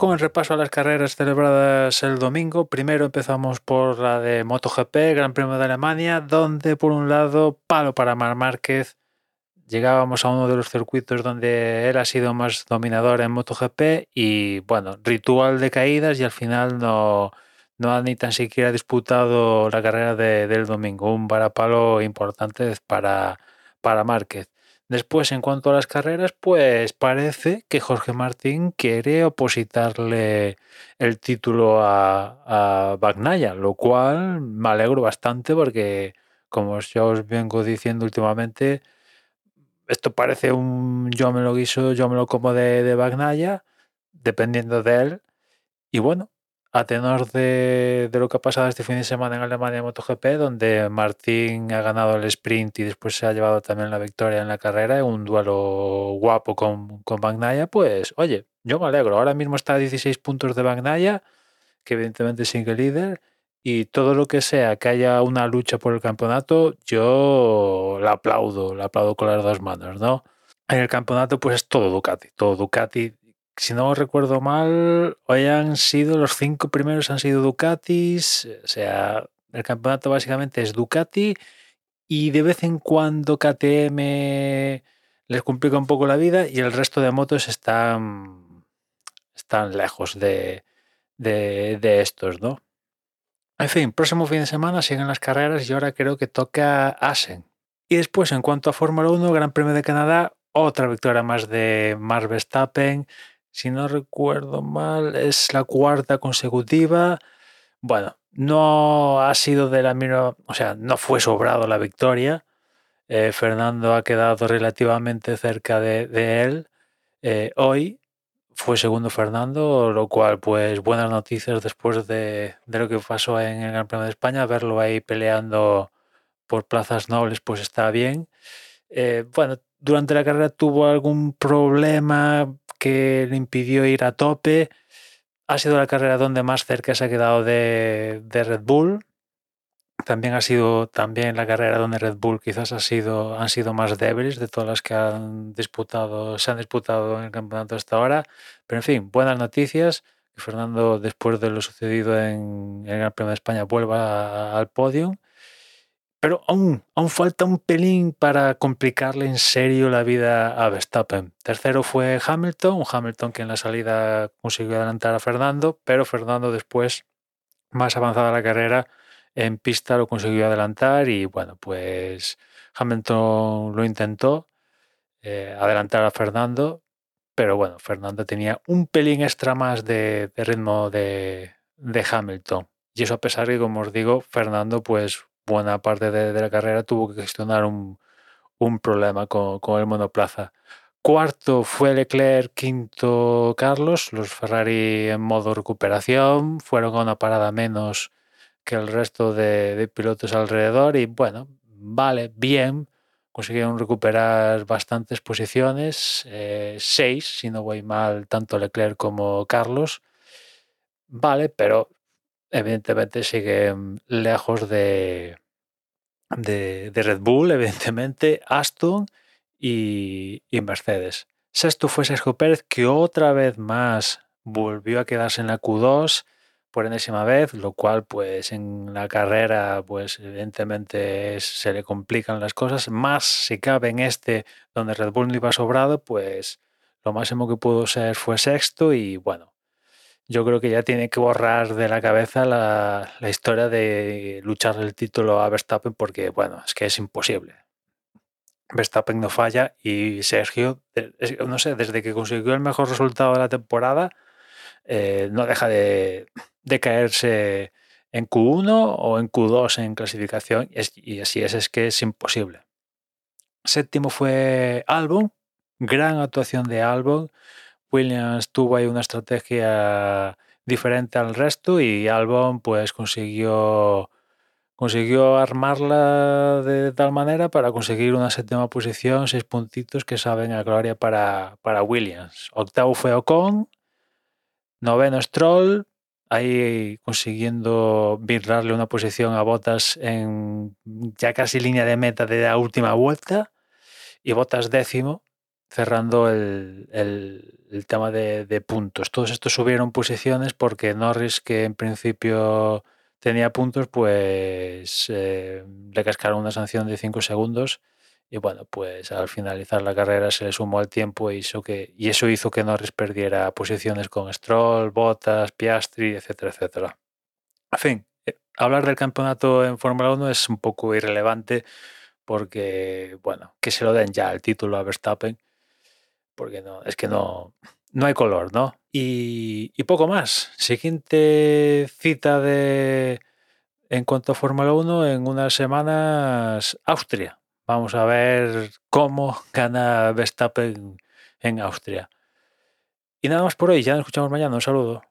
con el repaso a las carreras celebradas el domingo. Primero empezamos por la de MotoGP, Gran Premio de Alemania, donde por un lado, palo para Mar Márquez. Llegábamos a uno de los circuitos donde él ha sido más dominador en MotoGP y bueno, ritual de caídas y al final no, no ha ni tan siquiera disputado la carrera del domingo. Un varapalo importante para, para Márquez. Después, en cuanto a las carreras, pues parece que Jorge Martín quiere opositarle el título a, a Bagnaya, lo cual me alegro bastante porque, como yo os vengo diciendo últimamente, esto parece un yo me lo guiso, yo me lo como de, de Bagnaya, dependiendo de él. Y bueno, a tenor de, lo que ha pasado este fin de semana en Alemania MotoGP, donde Martín ha ganado el sprint y después se ha llevado también la victoria en la carrera, en un duelo guapo con, con Bagnaya, pues oye, yo me alegro. Ahora mismo está a 16 puntos de Bagnaya, que evidentemente sigue líder, y todo lo que sea que haya una lucha por el campeonato, yo la aplaudo, la aplaudo con las dos manos, ¿no? En el campeonato pues es todo Ducati, todo Ducati si no recuerdo mal, hoy han sido los cinco primeros han sido Ducatis, o sea, el campeonato básicamente es Ducati y de vez en cuando KTM les complica un poco la vida y el resto de motos están, están lejos de, de, estos, ¿no? En fin, próximo fin de semana siguen las carreras y ahora creo que toca Asen. Y después, en cuanto a Fórmula 1, Gran Premio de Canadá, otra victoria más de Max Verstappen, si no recuerdo mal, es la cuarta consecutiva. Bueno, no ha sido de la misma, o sea, no fue sobrado la victoria. Eh, Fernando ha quedado relativamente cerca de, él. Eh, hoy fue segundo Fernando, lo cual, pues, buenas noticias después de, lo que pasó en el Gran Premio de España. Verlo ahí peleando por plazas nobles, pues está bien. Eh, bueno, durante la carrera tuvo algún problema que le impidió ir a tope. Ha sido la carrera donde más cerca se ha quedado de, Red Bull. También ha sido también la carrera donde Red Bull quizás ha sido, han sido más débiles de todas las que han disputado, se han disputado en el campeonato hasta ahora. Pero en fin, buenas noticias. Fernando, después de lo sucedido en, el Gran Premio de España, vuelva al podio. Pero aún, falta un pelín para complicarle en serio la vida a Verstappen. Tercero fue Hamilton, un Hamilton que en la salida consiguió adelantar a Fernando, pero Fernando después, más avanzada la carrera, en pista lo consiguió adelantar y bueno, pues Hamilton lo intentó eh, adelantar a Fernando, pero bueno, Fernando tenía un pelín extra más de, ritmo de, de Hamilton. Y eso a pesar de que, como os digo, Fernando pues buena parte de, la carrera tuvo que gestionar un, problema con, el monoplaza. Cuarto fue Leclerc, quinto Carlos, los Ferrari en modo recuperación, fueron a una parada menos que el resto de, pilotos alrededor y bueno, vale, bien, consiguieron recuperar bastantes posiciones, eh, seis, si no voy mal, tanto Leclerc como Carlos, vale, pero evidentemente siguen lejos de, de, Red Bull, evidentemente, Aston y, Mercedes. Sexto fue Sergio Pérez, que otra vez más volvió a quedarse en la Q2 por enésima vez, lo cual pues en la carrera pues evidentemente se le complican las cosas, más si cabe en este donde Red Bull no iba sobrado, pues lo máximo que pudo ser fue sexto y bueno, yo creo que ya tiene que borrar de la cabeza la, historia de luchar el título a Verstappen porque, bueno, es que es imposible. Verstappen no falla y Sergio, no sé, desde que consiguió el mejor resultado de la temporada, eh, no deja de, caerse en Q1 o en Q2 en clasificación y así es, es que es imposible. Séptimo fue Albon, gran actuación de Albon Williams tuvo ahí una estrategia diferente al resto y Albon pues consiguió consiguió armarla de tal manera para conseguir una séptima posición, seis puntitos que saben a gloria para, para Williams. Octavo fue Ocon, noveno Stroll, ahí consiguiendo virarle una posición a Botas en ya casi línea de meta de la última vuelta, y Botas décimo, cerrando el, el- tema de, puntos. Todos estos subieron posiciones porque Norris, que en principio tenía puntos, pues eh, le cascaron una sanción de 5 segundos y bueno, pues al finalizar la carrera se le sumó el tiempo y, hizo que, y eso hizo que Norris perdiera posiciones con Stroll, Bottas, Piastri, etcétera, etcétera. En fin, eh, hablar del campeonato en Fórmula 1 es un poco irrelevante porque, bueno, que se lo den ya el título a Verstappen, porque no, es que no, no hay color, ¿no? Y, poco más. Siguiente cita de en cuanto a Fórmula 1 en unas semanas Austria. Vamos a ver cómo gana Verstappen en Austria. Y nada más por hoy, ya nos escuchamos mañana. Un saludo.